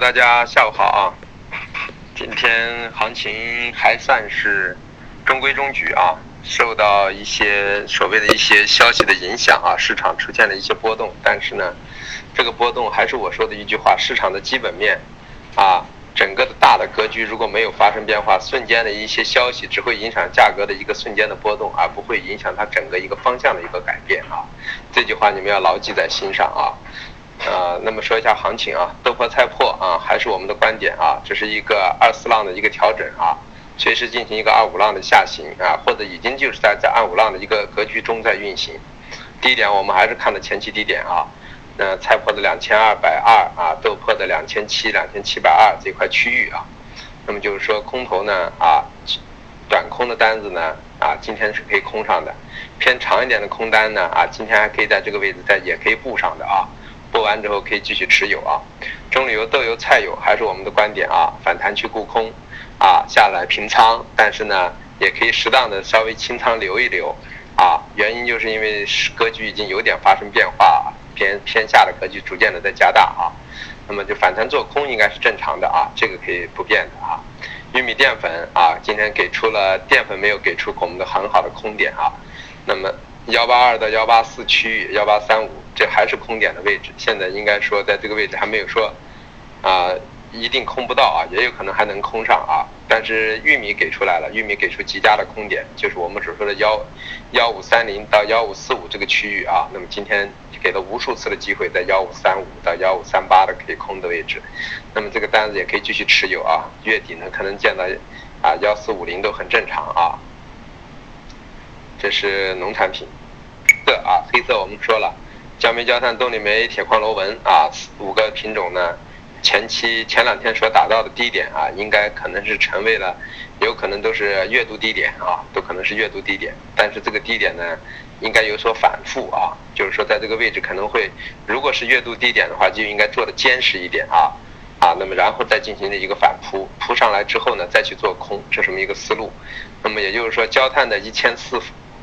大家下午好啊！今天行情还算是中规中矩啊，受到一些所谓的一些消息的影响啊，市场出现了一些波动。但是呢，这个波动还是我说的一句话：市场的基本面啊，整个的大的格局如果没有发生变化，瞬间的一些消息只会影响价格的一个瞬间的波动，而不会影响它整个一个方向的一个改变啊。这句话你们要牢记在心上啊。呃，那么说一下行情啊，豆粕菜粕啊，还是我们的观点啊，这是一个二四浪的一个调整啊，随时进行一个二五浪的下行啊，或者已经就是在在二五浪的一个格局中在运行。低点我们还是看的前期低点啊，那菜粕的两千二百二啊，豆粕的两千七两千七百二这块区域啊，那么就是说空头呢啊，短空的单子呢啊，今天是可以空上的，偏长一点的空单呢啊，今天还可以在这个位置再也可以布上的啊。完之后可以继续持有啊，中旅游、豆油、菜油还是我们的观点啊，反弹去沽空，啊下来平仓，但是呢也可以适当的稍微清仓留一留，啊原因就是因为格局已经有点发生变化，偏偏下的格局逐渐的在加大啊，那么就反弹做空应该是正常的啊，这个可以不变的啊，玉米淀粉啊今天给出了淀粉没有给出我们的很好的空点啊，那么幺八二到幺八四区域幺八三五。这还是空点的位置，现在应该说在这个位置还没有说，啊，一定空不到啊，也有可能还能空上啊。但是玉米给出来了，玉米给出极佳的空点，就是我们所说的幺幺五三零到幺五四五这个区域啊。那么今天给了无数次的机会，在幺五三五到幺五三八的可以空的位置，那么这个单子也可以继续持有啊。月底呢可能见到啊幺四五零都很正常啊。这是农产品，色啊黑色我们说了。焦煤、焦炭、动力煤、铁矿、螺纹啊，五个品种呢，前期前两天所达到的低点啊，应该可能是成为了，有可能都是月度低点啊，都可能是月度低点。但是这个低点呢，应该有所反复啊，就是说在这个位置可能会，如果是月度低点的话，就应该做的坚实一点啊，啊，那么然后再进行的一个反扑，扑上来之后呢，再去做空，这什么一个思路？那么也就是说，焦炭的一千四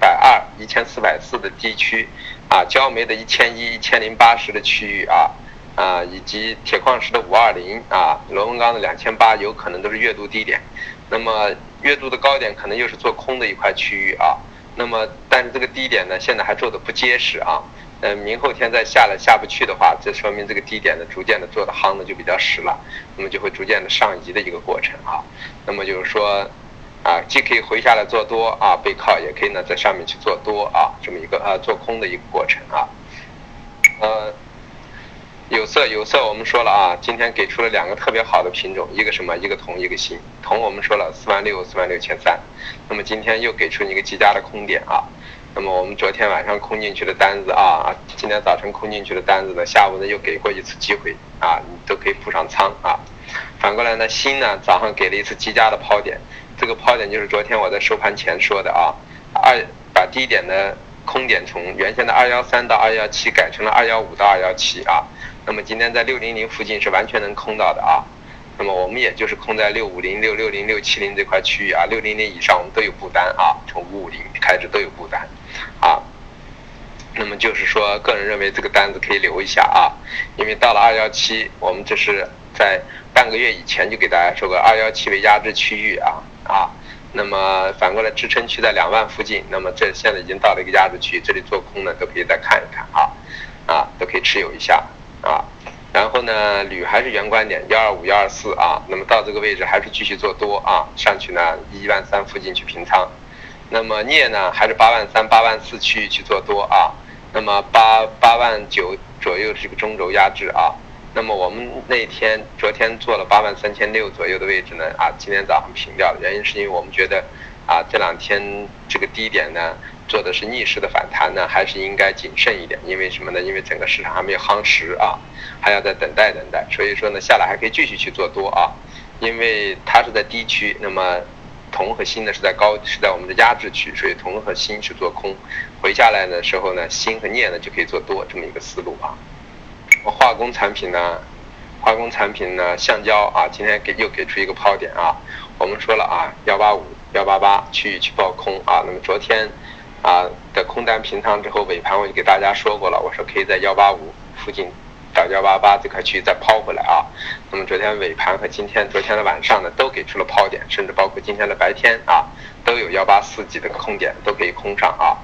百二、一千四百四的地区。啊，焦煤的一千一、一千零八十的区域啊，啊，以及铁矿石的五二零啊，螺纹钢的两千八，有可能都是月度低点。那么月度的高点可能又是做空的一块区域啊。那么，但是这个低点呢，现在还做的不结实啊。呃，明后天再下来下不去的话，这说明这个低点呢，逐渐的做的夯的就比较实了，那么就会逐渐的上移的一个过程啊。那么就是说。啊，既可以回下来做多啊，背靠也可以呢，在上面去做多啊，这么一个啊做空的一个过程啊。呃，有色有色，我们说了啊，今天给出了两个特别好的品种，一个什么？一个铜，一个锌。铜我们说了四万六，四万六千三。那么今天又给出一个极佳的空点啊。那么我们昨天晚上空进去的单子啊，今天早晨空进去的单子呢，下午呢又给过一次机会啊，你都可以铺上仓啊。反过来呢，锌呢早上给了一次极佳的抛点。这个抛点就是昨天我在收盘前说的啊，二把低点的空点从原先的二幺三到二幺七改成了二幺五到二幺七啊，那么今天在六零零附近是完全能空到的啊，那么我们也就是空在六五零六六零六七零这块区域啊，六零零以上我们都有布单啊，从五五零开始都有布单啊，那么就是说个人认为这个单子可以留一下啊，因为到了二幺七，我们这是在半个月以前就给大家说过二幺七为压制区域啊。啊，那么反过来支撑区在两万附近，那么这现在已经到了一个压制区，这里做空呢都可以再看一看啊，啊都可以持有一下啊，然后呢铝还是原观点幺二五幺二四啊，那么到这个位置还是继续做多啊，上去呢一万三附近去平仓，那么镍呢还是八万三八万四区域去做多啊，那么八八万九左右是个中轴压制啊。那么我们那天昨天做了八万三千六左右的位置呢，啊，今天早上平掉了。原因是因为我们觉得，啊，这两天这个低点呢做的是逆势的反弹呢，还是应该谨慎一点。因为什么呢？因为整个市场还没有夯实啊，还要再等待等待。所以说呢，下来还可以继续去做多啊，因为它是在低区，那么铜和锌呢是在高，是在我们的压制区，所以铜和锌是做空，回下来的时候呢，锌和镍呢就可以做多这么一个思路啊。化工产品呢，化工产品呢，橡胶啊，今天给又给出一个抛点啊。我们说了啊，幺八五、幺八八区域去爆空啊。那么昨天啊的空单平仓之后，尾盘我就给大家说过了，我说可以在幺八五附近到幺八八这块区域再抛回来啊。那么昨天尾盘和今天昨天的晚上呢，都给出了抛点，甚至包括今天的白天啊，都有幺八四几的空点，都可以空上啊。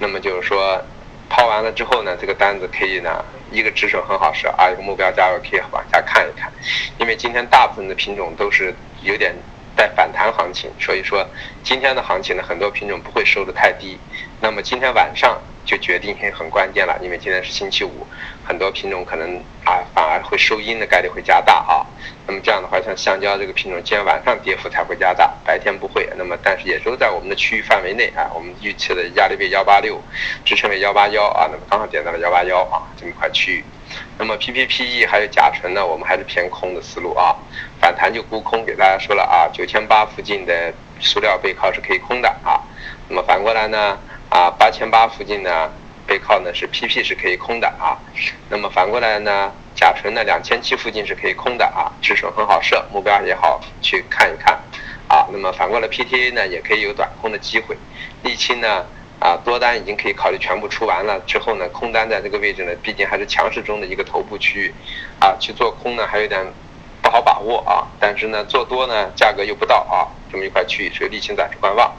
那么就是说，抛完了之后呢，这个单子可以呢，一个止损很好设啊，一个目标价位可以往下看一看。因为今天大部分的品种都是有点带反弹行情，所以说今天的行情呢，很多品种不会收的太低。那么今天晚上。就决定性很关键了，因为今天是星期五，很多品种可能啊反而会收阴的概率会加大啊。那么这样的话，像橡胶这个品种，今天晚上跌幅才会加大，白天不会。那么但是也都在我们的区域范围内啊，我们预期的压力位幺八六，支撑位幺八幺啊，那么刚好点到了幺八幺啊这么一块区域。那么 PPPE 还有甲醇呢，我们还是偏空的思路啊，反弹就沽空，给大家说了啊，九千八附近的塑料背靠是可以空的啊。那么反过来呢？啊，八千八附近呢，背靠呢是 PP 是可以空的啊。那么反过来呢，甲醇呢两千七附近是可以空的啊，止损很好设，目标也好去看一看啊。那么反过来 PTA 呢也可以有短空的机会。沥青呢啊多单已经可以考虑全部出完了之后呢，空单在这个位置呢，毕竟还是强势中的一个头部区域啊，去做空呢还有点不好把握啊。但是呢做多呢价格又不到啊这么一块区域，所以沥青暂时观望。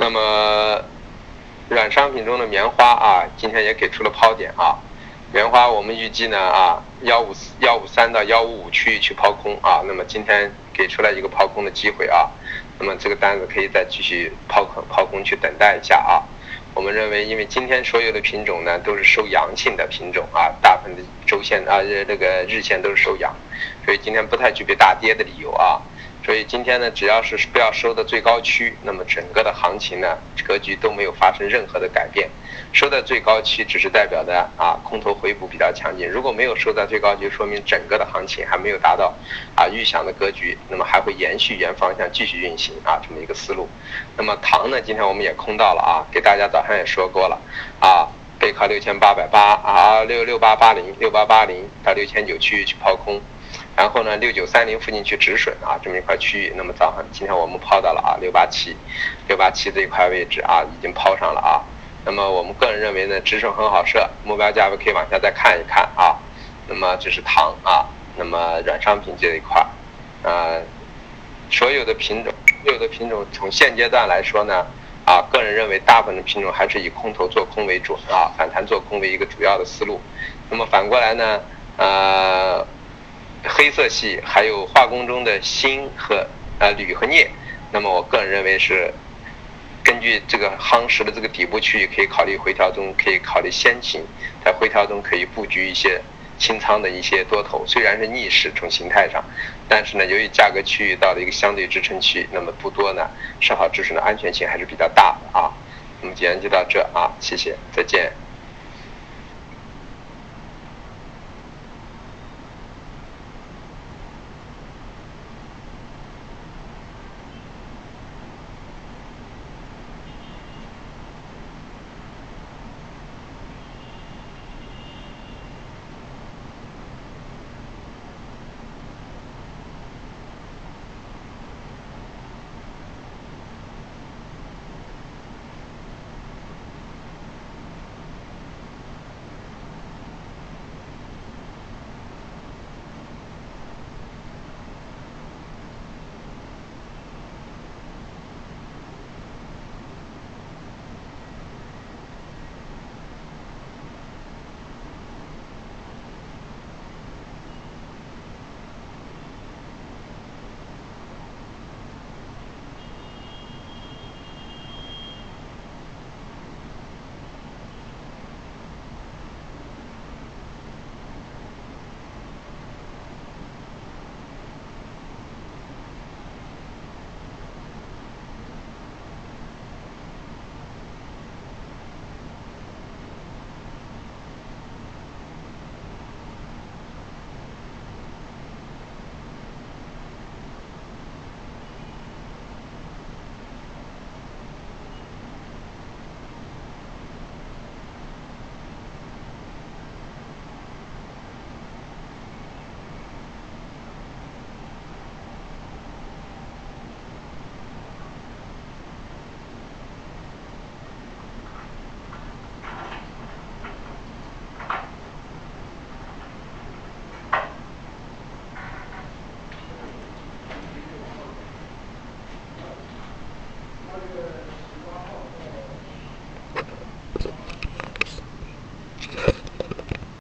那么，软商品中的棉花啊，今天也给出了抛点啊。棉花我们预计呢啊，幺五四幺五三到幺五五区域去抛空啊。那么今天给出来一个抛空的机会啊。那么这个单子可以再继续抛空抛空去等待一下啊。我们认为，因为今天所有的品种呢都是收阳性的品种啊，大部分的周线啊这个日线都是收阳，所以今天不太具备大跌的理由啊。所以今天呢，只要是不要收的最高区，那么整个的行情呢，格局都没有发生任何的改变。收在最高区只是代表的啊，空头回补比较强劲。如果没有收在最高区，说明整个的行情还没有达到啊预想的格局，那么还会延续原方向继续运行啊，这么一个思路。那么糖呢，今天我们也空到了啊，给大家早上也说过了啊，背靠六千八百八啊，六六八八零六八八零到六千九区域去抛空。然后呢，六九三零附近去止损啊，这么一块区域。那么早上今天我们抛到了啊，六八七，六八七这一块位置啊，已经抛上了啊。那么我们个人认为呢，止损很好设，目标价位可以往下再看一看啊。那么这是糖啊，那么软商品这一块，呃，所有的品种，所有的品种从现阶段来说呢，啊，个人认为大部分的品种还是以空头做空为主啊，反弹做空为一个主要的思路。那么反过来呢，呃。黑色系还有化工中的锌和呃铝和镍，那么我个人认为是根据这个夯实的这个底部区域，可以考虑回调中可以考虑先行，在回调中可以布局一些清仓的一些多头，虽然是逆势从形态上，但是呢，由于价格区域到了一个相对支撑区，那么不多呢，设好止损的安全性还是比较大的啊。那么今天就到这啊，谢谢，再见。